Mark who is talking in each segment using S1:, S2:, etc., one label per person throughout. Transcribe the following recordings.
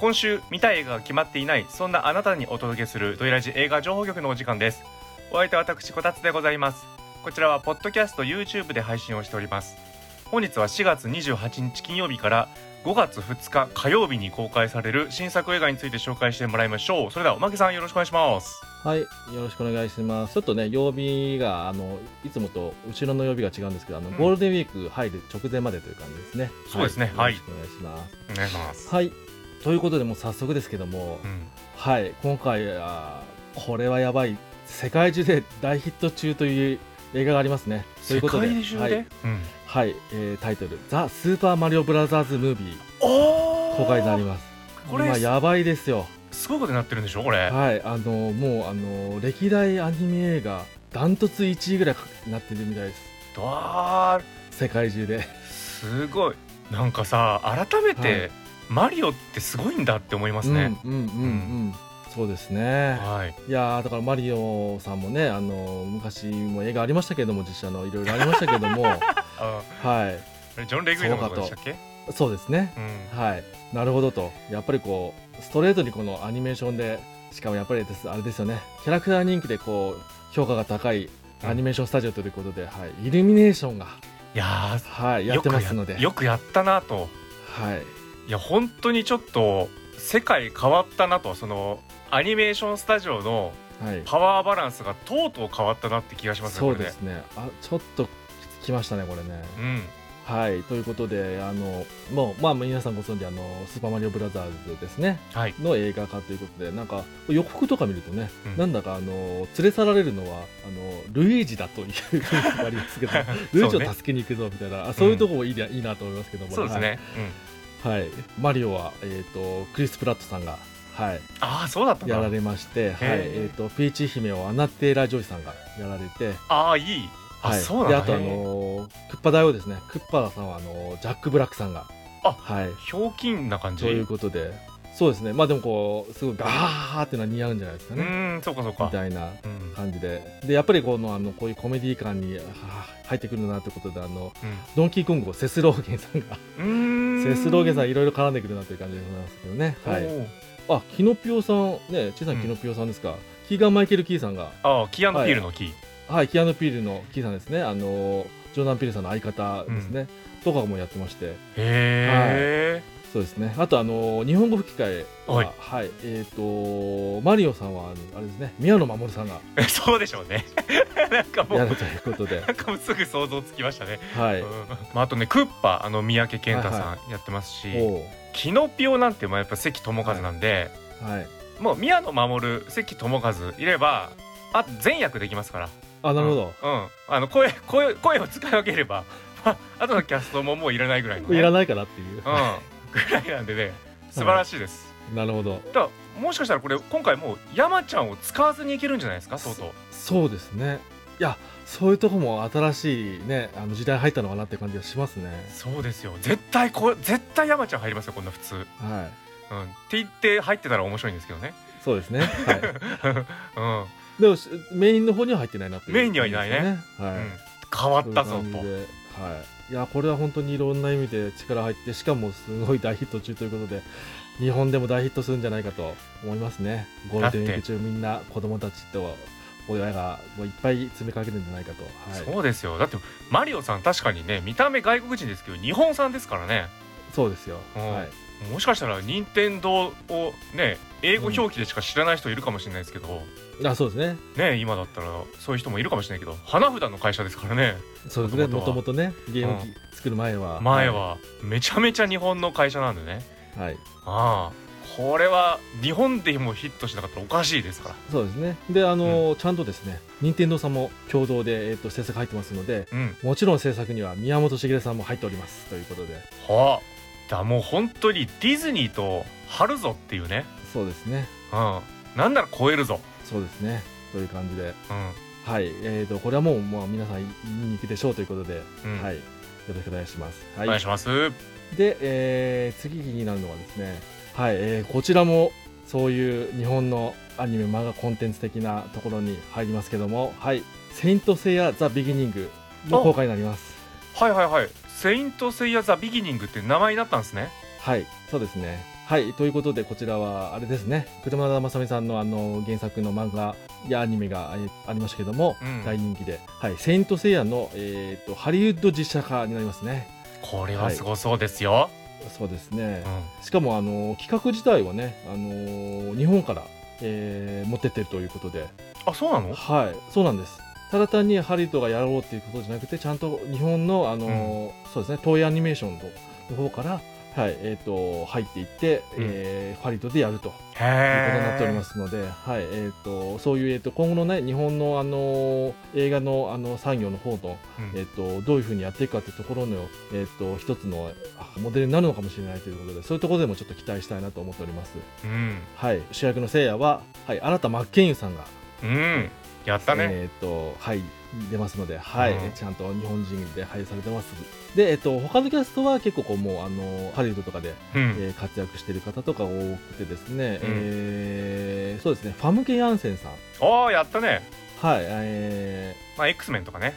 S1: 今週見たい映画が決まっていないそんなあなたにお届けするドイラジ映画情報局のお時間です。お相手は私こたつでございます。こちらはポッドキャスト YouTube で配信をしております。本日は4月28日金曜日から5月2日火曜日に公開される新作映画について紹介してもらいましょう。それではおまけさんよろしくお願いします。
S2: はい、よろしくお願いします。ちょっとね、曜日が、あの、いつもと後ろの曜日が違うんですけど、あの、
S1: うん。
S2: ゴールデンウィーク入る直前までという感じですね。
S1: そうですね。はい。
S2: よろしくお願いします。
S1: お願いします。
S2: はい、ということで、もう早速ですけども、
S1: うん。
S2: はい、今回は、これはやばい、世界中で大ヒット中という映画がありますね。という
S1: 世
S2: ことで、はい、
S1: うん。
S2: はいえータイトル、ザ・スーパーマリオブラザー。ズ・ムービー、公開になります。
S1: これ
S2: まあ、やばいですよ。
S1: すごいことになってるんでしょこれ。
S2: はい、あのもうあの歴代アニメ映画ダントツ1位ぐらいになってるみたいです。
S1: わ
S2: 世界中で。
S1: ーすごい。なんかさ改めて、
S2: はい
S1: マリオってすごいんだって思いますね、
S2: うんうんうんうんそうですね。
S1: はい。
S2: いやーだからマリオさんもねあの昔も映画ありましたけども実写のいろいろありましたけども。
S1: あ
S2: はい。
S1: ジョン・レグイのことでしたっけ？
S2: そうですね。
S1: うん。
S2: はい。なるほどと。やっぱりこうストレートにこのアニメーションでしかもやっぱりですあれですよね。キャラクター人気でこう評価が高いアニメーションスタジオということで、はい、イルミネーションが、
S1: いや
S2: はい、
S1: ー
S2: やってますので。
S1: よくやったなと。
S2: はい
S1: いや本当にちょっと世界変わったなとそのアニメーションスタジオの
S2: はい、
S1: パワーバランスがとうとう変わったなって気がしますね
S2: そう
S1: これ
S2: ですね。あちょっときましたねこれね、
S1: うん。
S2: はい。ということであのもうまあ皆さんご存知あのスーパーマリオブラザーズですね。
S1: はい。
S2: の映画化ということでなんか予告とか見るとね、
S1: うん。
S2: なんだかあの連れ去られるのはあのルイージだというふうにありますけど ルイージを助けに行くぞみたいなあそういうとこもいい,、いいなと思いますけども
S1: そうですね、うん
S2: はい、はいマリオは、えー、とクリス・プラットさんが、はい、
S1: ああそうだった
S2: やられまして、はい。えー、とピーチ姫をアニャ・テイラー＝ジョイさんがやられて
S1: ああいい。あ、
S2: はい、
S1: そうなんだ。
S2: であとあのクッパ大王ですね。クッパさんはあのジャック・ブラックさんが
S1: あ
S2: はい。
S1: ひょうきんな感じ。
S2: ということでそうですね。まあでもこうすごいガーっていうのは似合うんじゃないですか
S1: う
S2: ね、
S1: ーんそうかそう
S2: み
S1: か
S2: たいな
S1: うん。
S2: 感じで。でやっぱりこのあのこういうコメディ感には入ってくるなということであのドンキーコングをセスローゲンさんが
S1: うんうーん。
S2: セスローゲンさんいろいろ絡んでくるなという感じでございますけどね。はい。あキノピオさんね小さなキノピオさんですか、キーガン・マイケル・キーさんが。
S1: ああキアヌ・ピールのキ
S2: はい、キアヌ・ピールのキーさんですね、あのジョーダン・ピールさんの相方ですね、とかもやってまして、
S1: へえ
S2: そうですね、あと、あの日本語吹き替えは、
S1: は
S2: はい。い、えっ、と、マリオさんは、あれですね、宮野真守さんが。
S1: そうでしょうね。なんかもう
S2: やるということで、
S1: なんかもうすぐ想像つきましたね、
S2: はい、
S1: うん。まあ、あとねクッパあの三宅健太さんやってますし、
S2: おう。
S1: キノピオなんてまあやっぱ関智一なんで、
S2: はい、
S1: もう宮野真守関智一いればあ全役できますから。
S2: あ、なるほど、
S1: うん、あの声声声を使い分ければ、ま あ、後のキャストももういらないぐらいの、ね、
S2: いらないかなっていう、
S1: うん、ぐらいなんでね素晴らしいです、
S2: なるほど、
S1: だもしかしたらこれ今回もう山ちゃんを使わずにいけるんじゃないですか？とうとう。
S2: そうですね、いや、そういうとこも新しいね、あの時代入ったのかなって感じがしますね。
S1: そうですよ。絶対こう絶対山ちゃん入りますよこんな普通、うん、っ
S2: はい
S1: て言って入ってたら面白いんですけどね、
S2: そうですね。はい。
S1: うん。
S2: でもしメインの方には入ってないなっていう、
S1: メインにはいないね。
S2: はい。
S1: うん、変わったぞと。
S2: はい。いやこれは本当にいろんな意味で力入ってしかもすごい大ヒット中ということで日本でも大ヒットするんじゃないかと思いますね。ゴールデンウィーク中みんな子供たちと親がもういっぱい詰めかけるんじゃないかと。はい。
S1: そうですよだってマリオさん確かにね見た目外国人ですけど日本産ですからね
S2: そうですよ。
S1: うん
S2: はい。
S1: もしかしたら任天堂をね英語表記でしか知らない人いるかもしれないですけど、
S2: あそうですね。
S1: ね今だったらそういう人もいるかもしれないけど花札の会社ですからね
S2: そうですね。もともとねゲーム機作る前は。
S1: 前はめちゃめちゃ日本の会社なんでね
S2: はい。
S1: ああこれは日本でもヒットしなかったらおかしいですから
S2: そうですね。であの、ちゃんとですね任天堂さんも共同でえっ、と制作入ってますので。
S1: うん
S2: もちろん制作には宮本茂さんも入っておりますということで
S1: はあだ。もう本当にディズニーと張るぞっていうね。
S2: そうですね。
S1: うん。なんなら超えるぞ。
S2: そうですね。という感じで。
S1: うん。
S2: はい。えー、とこれはもう、まあ、皆さん見に行くでしょうということで、
S1: うん。
S2: はい。よろしくお願いします、はい、
S1: お願いします。
S2: で、えー次になるのはですね。はい、えーこちらもそういう日本のアニメ漫画コンテンツ的なところに入りますけども。はい「セイント・セイヤ・ザ・ビギニング」の公開になります。
S1: はいはいはいセイント・セイヤ・ザ・ビギニングって名前になったんですね。
S2: はいそうですね。はいということでこちらはあれですね。車田正美さんのあの原作の漫画やアニメがえありましたけども、
S1: うん。
S2: 大人気で、はい、セイント・セイヤの、えー、とハリウッド実写化になりますね。
S1: これはすごそうですよ、
S2: そうですね。
S1: う、ん。
S2: しかもあの企画自体はね、あの日本から、えー持ってってるということで。
S1: あそうなの？
S2: はいそうなんですただ単にハリウッドがやろうっていうことじゃなくてちゃんと日本の、あのそうですね東映アニメーションの方から、はいえー、と入っていって、
S1: うん。
S2: えーハリウッドでやると。いうことになっておりますので、はいえー、とそういう、えー、と今後のね日本の、あの映画のあの産業の方の、
S1: うん。
S2: えー、とどういうふうにやっていくかというところの、えー、と一つのあモデルになるのかもしれないということでそういうところでもちょっと期待したいなと思っております。
S1: うん。
S2: はい、主役のせいやは、はい、新田真剣佑さんが、
S1: うんやったね、
S2: えっ、と、はい、出ますので、はい、
S1: うん
S2: ちゃんと日本人で配されてます。で、えっ、と、他のキャストは結構こう、もう、あの、ハリウッドとかで、
S1: うん。
S2: えー活躍している方とか多くてですね、
S1: うん。
S2: えーそうですね、ファムケ・ヤンセンさん、
S1: おーやったね。
S2: はい、え
S1: まあ X メンとかね。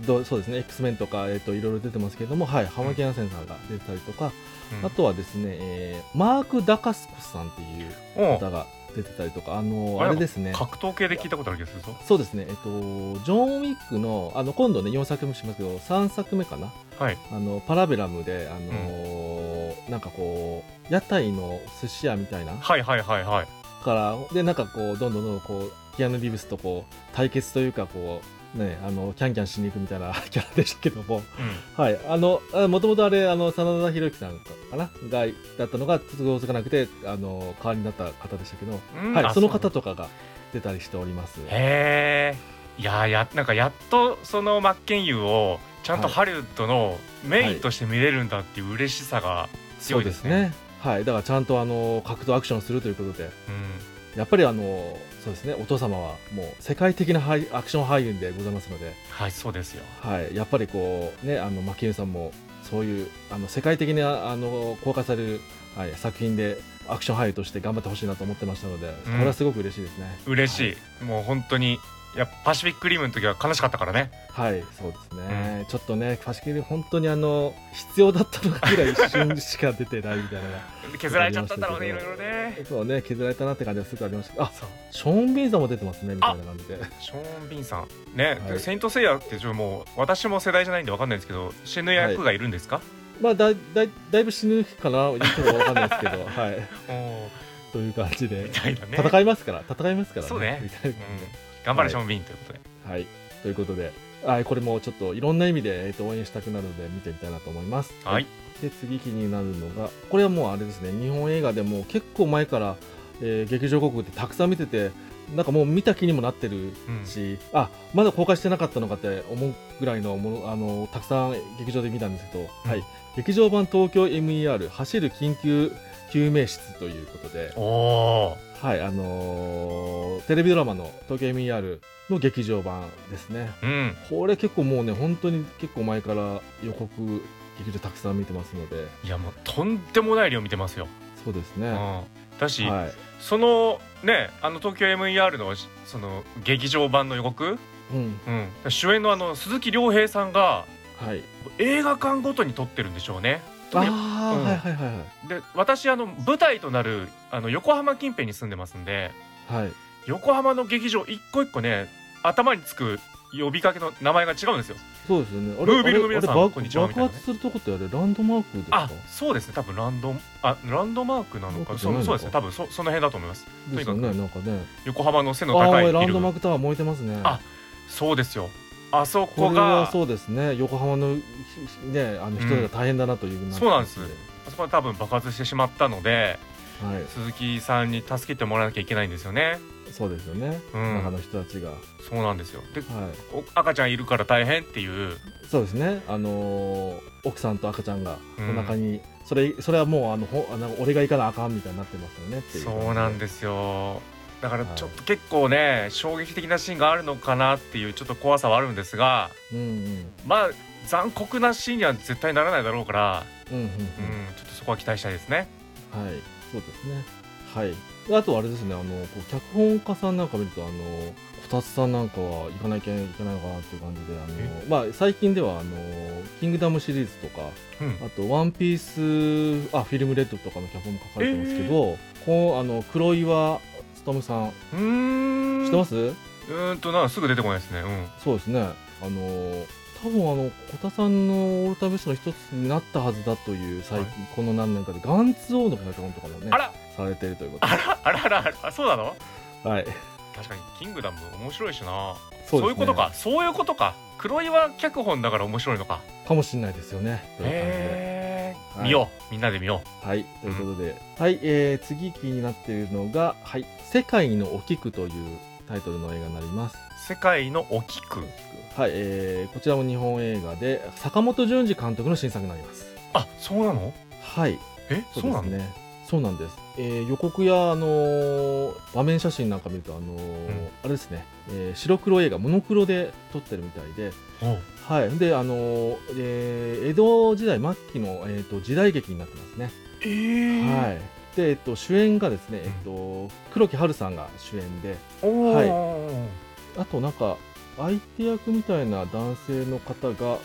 S2: ーどそうですね、X メンとか、えっ、と、いろいろ出てますけれども、はい、ファムケ・ヤンセンさんが出てたりとか、
S1: うん。
S2: あとはですね、えーマーク・ダカスコスさんっていう
S1: お
S2: 方が出てたりとか、あの、
S1: あれ
S2: あれですね。
S1: 格闘系で聞いたことある気がするぞ。
S2: そうですね、えっと、ジョン・ウィックの、あの、今度ね、4作目しますけど、3作目かな？
S1: はい。
S2: あの、パラベラムで、あのーなんかこう、屋台の寿司屋みたいな、
S1: はいはいはいはい。
S2: から、で、なんかこう、どんどんどんどんこう、キアヌ・リブスとこう、対決というか、こう、ね、あの、キャンキャンしに行くみたいな キャラでしたけども、
S1: う
S2: はい、あの、もともとあれ、あの、真田広之さんかなが、だったのが、都合つかなくて、あの、代わりになった方でしたけど、
S1: ん、うん。あ
S2: はい、その方とかが出たりしております。
S1: へえいやーやなんかやっとその真剣佑をちゃんと
S2: はい。
S1: ハリウッドのメインとして見れるんだっていう嬉しさが強いですね。
S2: はい、だからちゃんとあの格闘アクションするということで、
S1: うん。
S2: やっぱりあのそうですね、お父様はもう世界的な俳アクション俳優でございますので、
S1: はいそうですよ。
S2: はい、やっぱりこうね、あのマキエンさんもそういうあの世界的なあの公開される、はい、作品でアクション俳優として頑張ってほしいなと思ってましたので、これはすごく嬉しいですね。
S1: 嬉しい、もう本当にいやパシフィックリムの時は悲しかったからね。
S2: はい、そうですね。ちょっとね、ファシキリ本当にあの必要だったのかぐらい一瞬しか出てないみたいな。
S1: 削られちゃったんだろうねいろいろね。
S2: そうね、削られたなって感じはすぐありました。あ
S1: そう
S2: ショーン・ビンさんも出てますねみたいな感じで。
S1: ショーン・ビンさん。ね、
S2: はい。
S1: セイント・セイヤってちょもう私も世代じゃないんでわかんないんですけど死ぬ役がいるんですか、
S2: まあだいだいだいぶ死ぬかな言ってもわかんないですけど。はい。という感じで。戦いますから戦いますからね。
S1: そうね。
S2: みたいな
S1: 頑張れ、
S2: はい
S1: ショーン・ビンということで。
S2: はい。ということで。はいこれもちょっといろんな意味で、えー、と応援したくなるので見てみたいなと思います。
S1: はい。
S2: で次気になるのがこれはもうあれですね。日本映画でも結構前から、えー劇場広告ってたくさん見ててなんかもう見た気にもなってる
S1: うん
S2: し、あまだ公開してなかったのかって思うぐらいのものあのたくさん劇場で見たんですけど、
S1: うん
S2: はい、劇場版東京 MER 走る緊急救命室ということで、はいあのーテレビドラマの東京 MER の劇場版ですね
S1: ー。うん。
S2: これ結構もうね本当に結構前から予告劇場たくさん見てますので
S1: いやもうとんでもない量見てますよ。
S2: そうですね、
S1: うん。だし、
S2: はい
S1: そのねあの東京 MER のその劇場版の予告、
S2: うん。
S1: うん、主演のあの鈴木亮平さんが
S2: はい。
S1: 映画館ごとに撮ってるんでしょうね。
S2: あ
S1: う
S2: はいはいはい
S1: で私あの舞台となるあの横浜近辺に住んでますんで
S2: はい。
S1: 横浜の劇場一個一個ね頭につく呼びかけの名前が違うんですよ。
S2: そうですよね。あ
S1: ムービルの皆さん
S2: あれあれ
S1: こんにちは
S2: 爆爆発するとこってあれランドマークですか？
S1: あそうですね。多分ランドあランドマークなのかそ
S2: マークじゃないのか
S1: そうですね。多分そその辺だと思います。
S2: ですよね、
S1: とに
S2: なんかね。
S1: 横浜の背
S2: あ
S1: の高い
S2: あ、ラ
S1: ビル
S2: ンドマークタワー燃えてますね。
S1: あそうですよ。あそこ
S2: これは
S1: が
S2: そうですね。横浜のね、あの人が大変だなという、
S1: そうなんです。あそこは多分爆発してしまったので
S2: はい、
S1: 鈴木さんに助けてもらわなきゃいけないんですよね。
S2: そうですよね。
S1: うん
S2: 中の人たちが。は
S1: そうなんですよで
S2: い。
S1: お赤ちゃんいるから大変っていう
S2: そうですね。あのー奥さんと赤ちゃんが
S1: うん
S2: お腹に、それそれはもうあのほあの俺が行かなあかんみたいになってますよねっていう。
S1: そうなん
S2: で
S1: ですよだから
S2: はい
S1: ちょっと結構ね衝撃的なシーンがあるのかなっていうちょっと怖さはあるんですが
S2: す。うんうん
S1: まあ残酷なシーンには絶対ならないだろうから、
S2: うんうんうん。
S1: うん、ちょっとそこは期待したいですね。
S2: はい。そうですね。はい。であとあれですねあのこう脚本家さんなんか見るとあのこたつさんなんかは行かなきゃいけないのかなっていう感じであの、まあ、最近ではあの「キングダム」シリーズとか
S1: うん。
S2: あと「ワンピースあフィルムレッドとかの脚本も書かれてますけど、こうあの黒岩勉さん
S1: うーん。
S2: 知ってます、
S1: うーんとなすぐ出てこないですね。うん。
S2: そうですね。あの多分あの小田さんのオールタイムベストの一つになったはずだという最近、
S1: はい。
S2: この何年かでガンツ王の脚本とかもね
S1: あら。
S2: されているということ。
S1: あらあらあらあらあそうなの？
S2: ではい。
S1: 確かにキングダム面白いしな。
S2: そ
S1: そういうことか。そういうことか。黒岩脚本だから面白いのか。
S2: かもしれないですよね。という感じで。
S1: へえ、
S2: はい。
S1: 見よう。みんなで見よ
S2: はい。ということで、はい、えー、次気になっているのが「はい、世界のお菊」というタイトルの映画になります。
S1: う世界のお菊
S2: はい、えー、こちらも日本映画で坂本淳二監督の新作になります。
S1: あそうなの？
S2: はい。
S1: えそう
S2: ですね。そうなんです、えー予告や、あのー場面写真なんか見ると、あのーあれですね、えー白黒映画モノクロで撮ってるみたいで、はい、で、あのーえー江戸時代末期の、えー、と時代劇になってますね、
S1: えー、
S2: はいで、えっと、主演がですね、えっと、黒木華さんが主演ではい。あとなんか相手役みたいな男性の方が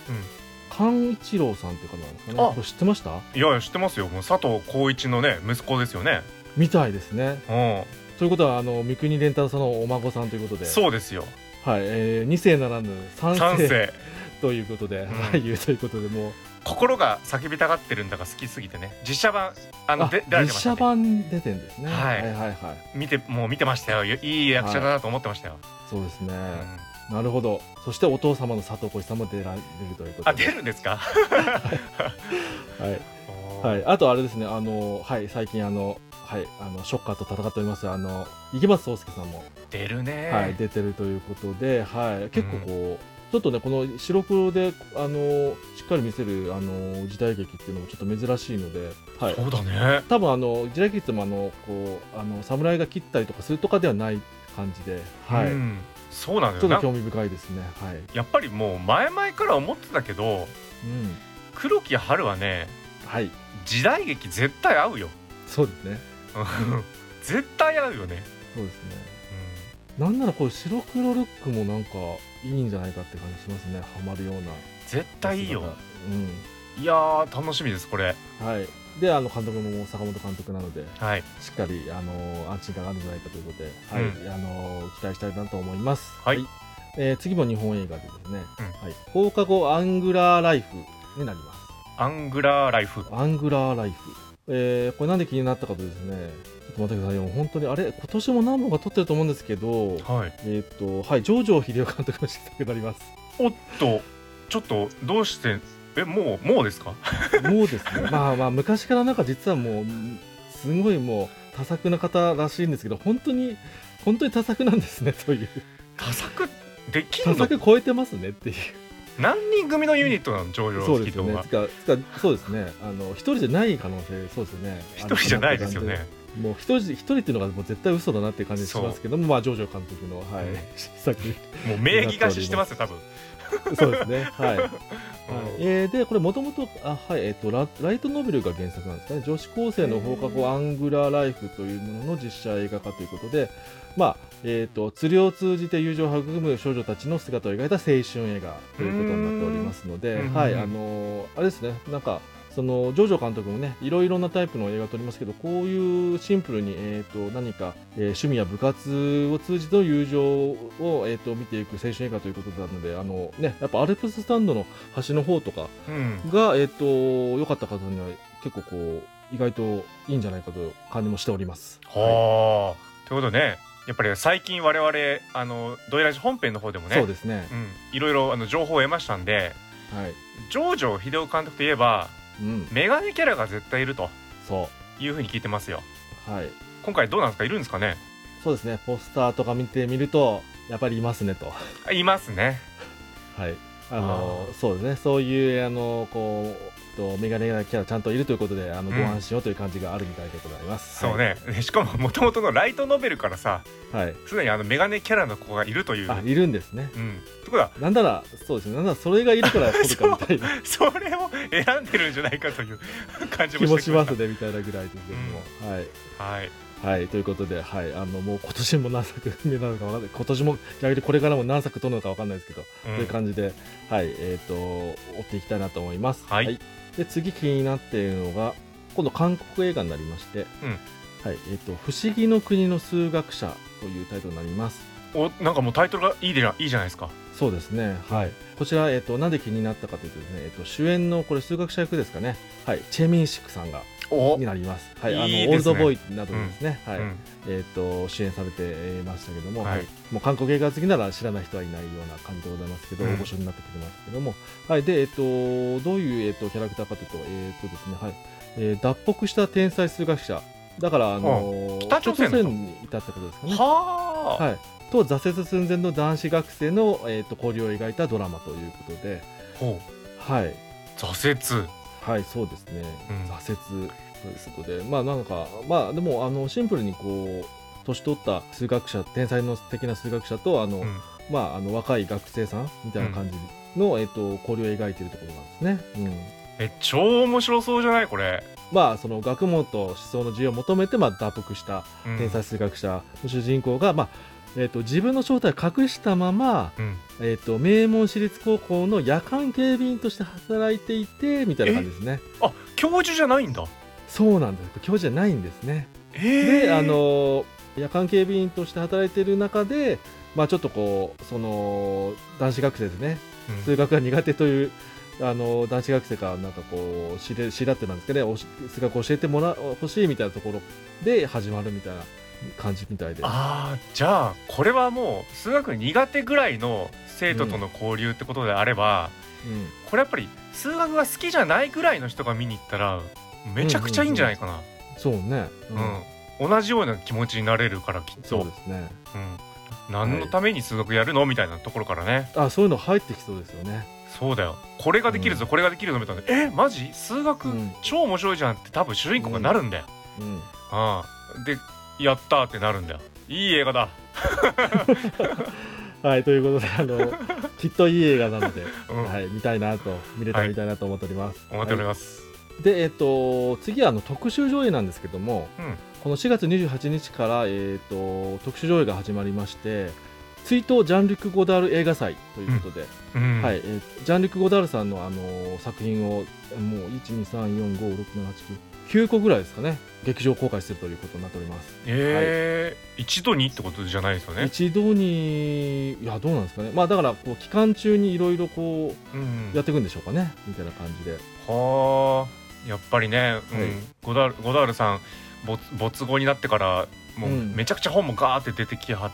S2: 菅一郎さんっていう方なんですかね。
S1: あ。
S2: これ知ってました？
S1: いやいや知ってますよ。もう佐藤浩市のね息子ですよね。
S2: みたいですね。
S1: う
S2: ということはあの三國連太郎さんのお孫さんということで。
S1: んそうですよ。
S2: はい、えー、2世ならぬ3世
S1: 三世。
S2: ということで、
S1: ん。
S2: 俳優ということでもう
S1: 心が叫びたがってるんだが好きすぎてね。実写版あの
S2: あ
S1: で出られてました、
S2: 実写
S1: ね、
S2: 版出てんですね、
S1: はい。
S2: はいはいはい。
S1: 見てもう見てましたよ。いいい役者だなと思ってましたよ、
S2: そうですね、
S1: うん。
S2: なるほど。そしてお父様の佐藤浩市さんも出られるということで。
S1: あ出るんですか？
S2: はい、はい、あとあれですね。あのはい最近あのはいあのショッカーと戦っております。あの池松壮亮さんも、
S1: 出るね
S2: はい、出てるということで、はい、結構こう、ちょっとねこの白黒であのしっかり見せるあの時代劇っていうのもちょっと珍しいので、はい、
S1: そうだね。
S2: 多分あの時代劇ってもあのこうあの侍が切ったりとかするとかではない感じで、はい。
S1: うん、そうなんだ
S2: ちょっと興味深いですね。はい、
S1: やっぱりもう前々から思ってたけど
S2: うん、
S1: 黒木華はね
S2: はい。
S1: 時代劇絶対合うよ。
S2: そうですね。
S1: う ん絶対合うよね、
S2: そうですね。なんならこう白黒ルックもなんかいいんじゃないかって感じしますね。ハマるような。
S1: 絶対いいよ。
S2: うん。
S1: いやー楽しみですこれ。
S2: はい。であの監督も坂本監督なので
S1: はい。
S2: しっかりあの安心感があるんじゃないかということで、はい。
S1: うん
S2: あの期待したいなと思います。
S1: はい。
S2: えー次も日本映画でですね、
S1: うん。
S2: はい、放課後アングラーライフになります。
S1: アングラーライフ。
S2: アングラーライフ。えーこれなんで気になったかとですね、ちょっと待ってくださいよ。本当に、あれ、今年も何本か撮ってると思うんですけど、
S1: はい
S2: えっ、と、はい、ジョージョ秀夫監督の新作になります。
S1: おっとちょっとどうしてえもうもうですか？
S2: もうですね、まあまあ、昔からなんか実はもう、すごいもう、多作な方らしいんですけど、本当に、本当に多作なんですね、という。
S1: 多作でき
S2: 多
S1: んの？
S2: 作超えてますねっていう。
S1: 何人組のユニットなの？上場
S2: そうですよね。そうですね。あの、一人じゃない可能性、そうですよね。
S1: 一人じゃないですよね
S2: もう一人一人っていうのがもう絶対嘘だなっていう感じしますけども、まあ、ジョージョ監督の、はい作、
S1: もう名義貸ししてますよ多分
S2: そうですね。はい。はい
S1: うん
S2: えーで、これもともと、あ、はい、えっ、とラ、ライトノベルが原作なんですかね。女子高生の放課後アングラーライフというものの実写映画化ということで、まあ、えっ、と、釣りを通じて友情を育む少女たちの姿を描いた青春映画ということになっておりますので、
S1: うん
S2: はい、
S1: うん
S2: あのーあれですね、なんか、そのジョジョ監督もねいろいろなタイプの映画を撮りますけどこういうシンプルに、えー、と何か、えー趣味や部活を通じての友情を、えー、と見ていく青春映画ということなのであの、ね、やっぱアルプススタンドの端の方とか
S1: うん。
S2: が、えー、と良かった方には結構こう意外といいんじゃないかという感じもしております。
S1: はあ、ということでねやっぱり最近我々あのドイラジ本編の方でもね
S2: そうですね、
S1: うん、いろいろあの情報を得ましたんで
S2: はい。
S1: ジョ秀夫監督といえば
S2: うん、
S1: メガネキャラが絶対いると
S2: そ
S1: いうふうに聞いてますよ。
S2: うはい。
S1: 今回どうなんですか？いるんですかね？
S2: そうですね。ポスターとか見てみるとやっぱりいますねと。
S1: あいますね。
S2: はい、あのそうですね、そういうあのこうとメガネキャラちゃんといるということで、あの
S1: うん。
S2: ご安心をという感じがあるみたいでございます。
S1: そうね、しかももともとのライトノベルからさ
S2: はい、はい、
S1: すでにあのメガネキャラの子がいるという。
S2: あいるんですね。
S1: うん。ってことは
S2: なんならそうですね、なんならそれがいるから撮るかみたい な
S1: それを選んでるんじゃないかという 感じ
S2: 気
S1: もしてきました。
S2: もしますねみたいなぐらいですけども、はい。
S1: はい。
S2: はい、ということで、はい、あのもう今年も何作目なのかわかんない、今年も逆にこれからも何作撮るのかわかんないですけど、
S1: うん。
S2: という感じで、はい、えっ、と、追っていきたいなと思います。
S1: はい
S2: で、次気になっているのが、今度韓国映画になりまして、
S1: うん。
S2: はい、えっ、と、不思議の国の数学者というタイトルになります。
S1: おなんかもうタイトルがいいでいいじゃないですか。
S2: そうですね、はい、こちら、えっとなんで気になったかというとですね、えっと主演のこれ数学者役ですかね、はい、チェ・ミンシクさんが
S1: お
S2: になります、はい、あの
S1: ね。
S2: オールドボーイなどでですね、はい。
S1: うん。
S2: えっと主演されてえーましたけども、
S1: はい。
S2: はい。もう韓国映画好きなら知らない人はいないような感じでございますけど、
S1: うん。
S2: 大御所になってきてますけども、はい、で、えっとどういう、えっとキャラクターかというと、えっとですねはい。えー脱北した天才数学者、だから、あの
S1: 北朝鮮
S2: にいたってことですかね。
S1: はあ、
S2: はい、と挫折寸前の男子学生の、えー、と交流を描いたドラマということで、
S1: ほ
S2: はい、
S1: う挫折
S2: はい、そうですね、
S1: うん。
S2: 挫折ということで、まあなんか、まあでも、あのシンプルにこう、年取った数学者、天才の的な数学者と、あの、
S1: うん。
S2: まあ、あの若い学生さんみたいな感じの、えっ、と、交流を描いているところなんですね。うん。
S1: え超面白そうじゃない？これ、
S2: まあ、その学問と思想の自由を求めて、まあ、脱北した
S1: うん。
S2: 天才数学者の主人公が、まあ、えっ、と、自分の正体を隠したまま、
S1: うん
S2: えっ、と、名門私立高校の夜間警備員として働いていて、みたいな感じですね。
S1: あ教授じゃないんだ
S2: そうなんです。教授じゃないんですね。
S1: えー、
S2: で、あの、夜間警備員として働いている中で、まあちょっとこう、その、男子学生ですね。
S1: うん
S2: 数学が苦手という、あの、男子学生からなんかこう、知れ、合ってなんですけどね、数学を教えてもら、欲しいみたいなところで始まるみたいな感じみたいで。
S1: ああじゃあこれはもう数学苦手ぐらいの生徒との交流ってことであれば、
S2: うん。
S1: これやっぱり数学が好きじゃないぐらいの人が見に行ったらめちゃくちゃいいんじゃないかな、
S2: そうね。
S1: うん。同じような気持ちになれるからきっと。
S2: そうですね。
S1: うん、何のために数学やるの？みたいなところからね。
S2: あ、そういうの入ってきそうですよね。
S1: そうだよ。これができるぞ、
S2: うん。
S1: これができるぞみたいな。えマジ？数学、
S2: うん。
S1: 超面白いじゃんって多分主人公がなるんだよ、
S2: うん。
S1: ああでやったーってなるんだよ。いい映画だ。
S2: はい、ということで、あの、きっといい映画なので、
S1: うん。
S2: はい、見たいなと、見れたら見たいなと思っております。
S1: 思っており
S2: はい。
S1: ます、
S2: で、えっ、と、次はあの特集上映なんですけども、
S1: うん。
S2: この4月28日から、えっ、と、特集上映が始まりまして、追悼ジャンルク・ゴダール映画祭ということで、
S1: うん。
S2: はい、えージャンルク・ゴダールさんの、あの作品を、もう、1、2、3、4、5、6、7、8、9、9個ぐらいですかね、劇場公開するということになっております。
S1: えー。一度にってことじゃないですよね、
S2: 一度に、いや、どうなんですかね。まあ、だから、こう、期間中にいろいろこう、
S1: うん、
S2: やっていくんでしょうかね、みたいな感じで。
S1: はあ。やっぱりね、うん。
S2: はい。
S1: ゴダゴダールさん没没後になってからもう
S2: うん。
S1: めちゃくちゃ本もガーって出てきは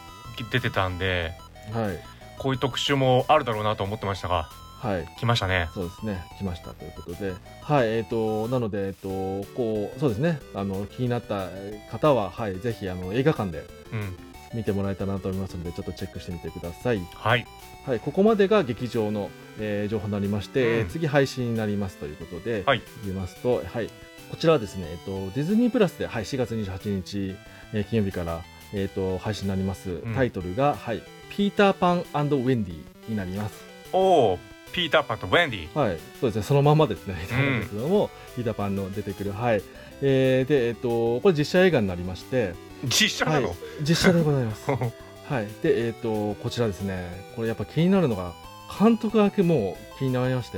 S1: 出てたんで
S2: はい。
S1: こういう特集もあるだろうなと思ってましたが
S2: はい。
S1: 来ましたね。
S2: そうですね、来ましたということで、はい、えっ、と、なので、えっ、と、こう、そうですね、あの、気になった方は、はい、ぜひ、あの、映画館で
S1: うん。
S2: 見てもらえたらなと思いますので、ちょっとチェックしてみてください。
S1: はい。
S2: はい、ここまでが劇場の、えー情報になりまして、
S1: うん。
S2: 次配信になりますということで、
S1: はい。
S2: 言いますと、はい、こちらはですね、えっ、と、ディズニープラスで、はい、4月28日、えー金曜日から、えっ、と、配信になります。
S1: ん。
S2: タイトルが、はい、ピーターパンウェンディになります。
S1: おおピーターパンとウェンディ。
S2: はい、そうですね、そのまんまですね、なん。ですけども、ピーターパンの出てくる、はい。えーで、えっ、と、これ実写映画になりまして、
S1: 実写なの、
S2: はい。実写でございます。はい。で、えっ、と、こちらですね、これやっぱ気になるのが、監督がもう気になりまして、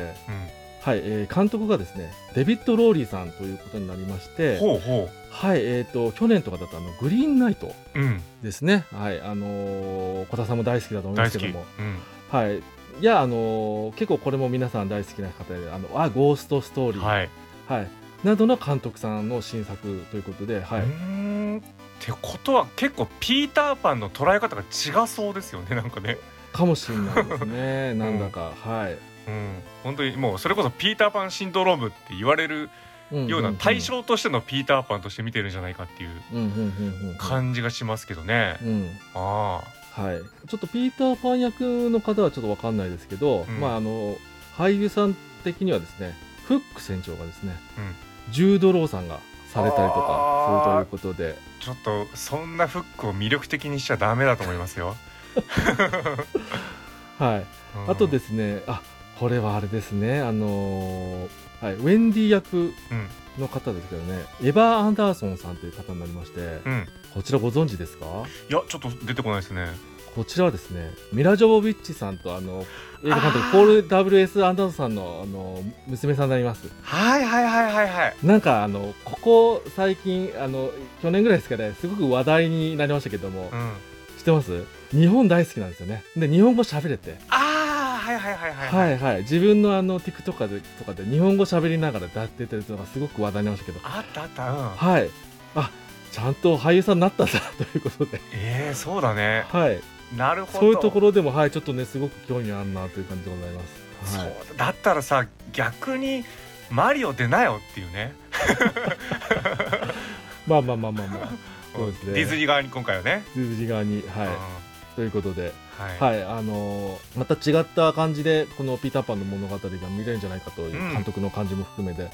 S2: はい、えー監督がですね、デビッド・ローリーさんということになりまして、
S1: ほうほ
S2: はい、えっ、と、去年とかだとあの、グリーンナイト
S1: ううん。
S2: ですね。はい、あのー小田さんも大好きだと思いますけど
S1: うん。
S2: も、はい。いや、あのー結構これも皆さん大好きな方で、あの、あ、ゴーストストーリー、
S1: はい、
S2: はい、などの監督さんの新作ということで、はい。う
S1: ーん。ってことは結構ピーターパンの捉え方が違そうですよねなんかね。
S2: かもしれないですね、なんだか、はい。
S1: うん。本当にもうそれこそピーターパンシンドロームって言われるような対象としてのピーターパンとして見てるんじゃないかっていう
S2: うんうんうんうん
S1: 感じがしますけどね。
S2: うん。
S1: あ
S2: はい、ちょっとピーター・パン役の方はちょっとわかんないですけど、
S1: うん。
S2: まああの俳優さん的にはですねフック船長がですね、
S1: うん。
S2: ジュード・ローさんがされたりとかするということで。
S1: あちょっとそんなフックを魅力的にしちゃダメだと思いますよ。
S2: はい。
S1: うん。
S2: あとですねあこれはあれですねあのーはい、ウェンディ役
S1: うん。
S2: の方ですけどね、エヴァー・アンダーソンさんという方になりまして、
S1: うん。
S2: こちらご存知ですか？
S1: いやちょっと出てこないですね
S2: こちらはですね、ミラ・ジョボビッチさんとあの映画監督ポール・ W.S. アンダーソンさんのあの娘さんになります。
S1: はいはいはいはいはい。
S2: なんかあのここ最近あの去年ぐらいですかねすごく話題になりましたけども、
S1: うん。
S2: 知ってます？日本大好きなんですよね。で日本語喋れて。
S1: ああはいはいはいはい
S2: はい。はい自分のあの TikTok とかでとかで日本語喋りながらやっててるのがすごく話題になりましたけど。
S1: あったあったうん。
S2: はい。あちゃんと俳優さんになったんだということで。
S1: ええそうだね。
S2: はい
S1: なるほど。
S2: そういうところでもはいちょっとねすごく興味あるなという感じでございます。
S1: そう
S2: はい。
S1: だだったらさ逆にマリオ出なよっていうね。
S2: まあまあまあまあまあ。そうですね。
S1: ディズニー側に今回はね、
S2: 十字側にはい。
S1: うん。
S2: ということで。
S1: はい。
S2: はい、あのーまた違った感じでこの「ピーターパン」の物語が見れるんじゃないかという
S1: うん。
S2: 監督の感じも含めて、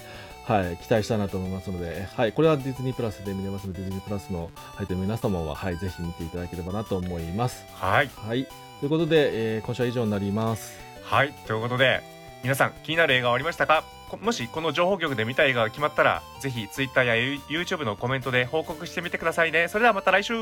S2: はい、期待したいなと思いますので、はい、これはディズニープラスで見れますのでディズニープラスの入っている皆様は、はい、ぜひ見ていただければなと思います。
S1: はい。
S2: はい、ということで、えー今週は以上になります。
S1: はい。ということで皆さん気になる映画はありましたか？こもしこの情報局で見た映画が決まったらぜひ Twitter や YouTube のコメントで報告してみてくださいね。それではまた来週